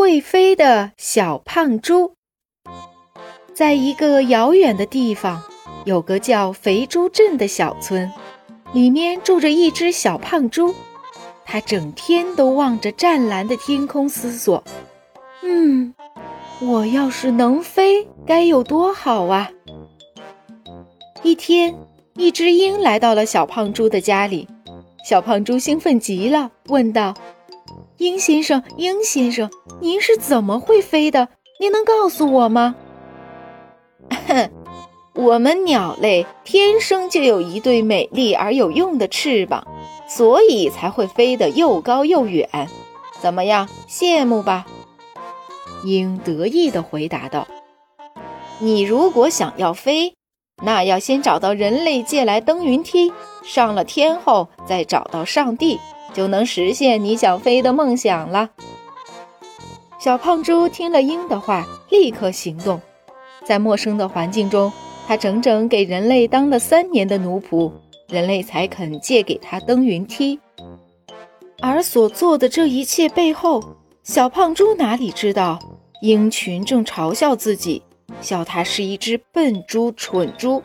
会飞的小胖猪。在一个遥远的地方，有个叫肥猪镇的小村，里面住着一只小胖猪。它整天都望着湛蓝的天空，思索：“嗯，我要是能飞，该有多好啊！”一天，一只鹰来到了小胖猪的家里，小胖猪兴奋极了，问道。鹰先生，鹰先生，您是怎么会飞的？您能告诉我吗？哼，我们鸟类天生就有一对美丽而有用的翅膀，所以才会飞得又高又远。怎么样，羡慕吧？鹰得意地回答道：“你如果想要飞，那要先找到人类借来登云梯，上了天后再找到上帝。”就能实现你想飞的梦想了。小胖猪听了鹰的话，立刻行动。在陌生的环境中，他整整给人类当了三年的奴仆，人类才肯借给他登云梯。而所做的这一切背后，小胖猪哪里知道，鹰群正嘲笑自己，笑他是一只笨猪、蠢猪。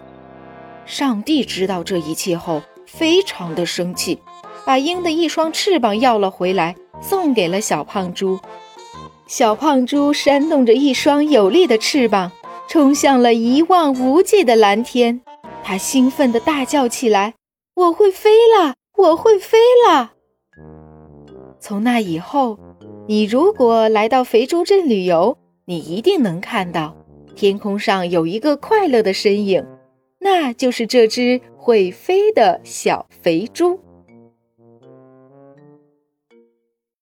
上帝知道这一切后，非常的生气。把鹰的一双翅膀要了回来，送给了小胖猪。小胖猪扇动着一双有力的翅膀，冲向了一望无际的蓝天。它兴奋地大叫起来：“我会飞了！我会飞了！”从那以后，你如果来到肥猪镇旅游，你一定能看到天空上有一个快乐的身影，那就是这只会飞的小肥猪。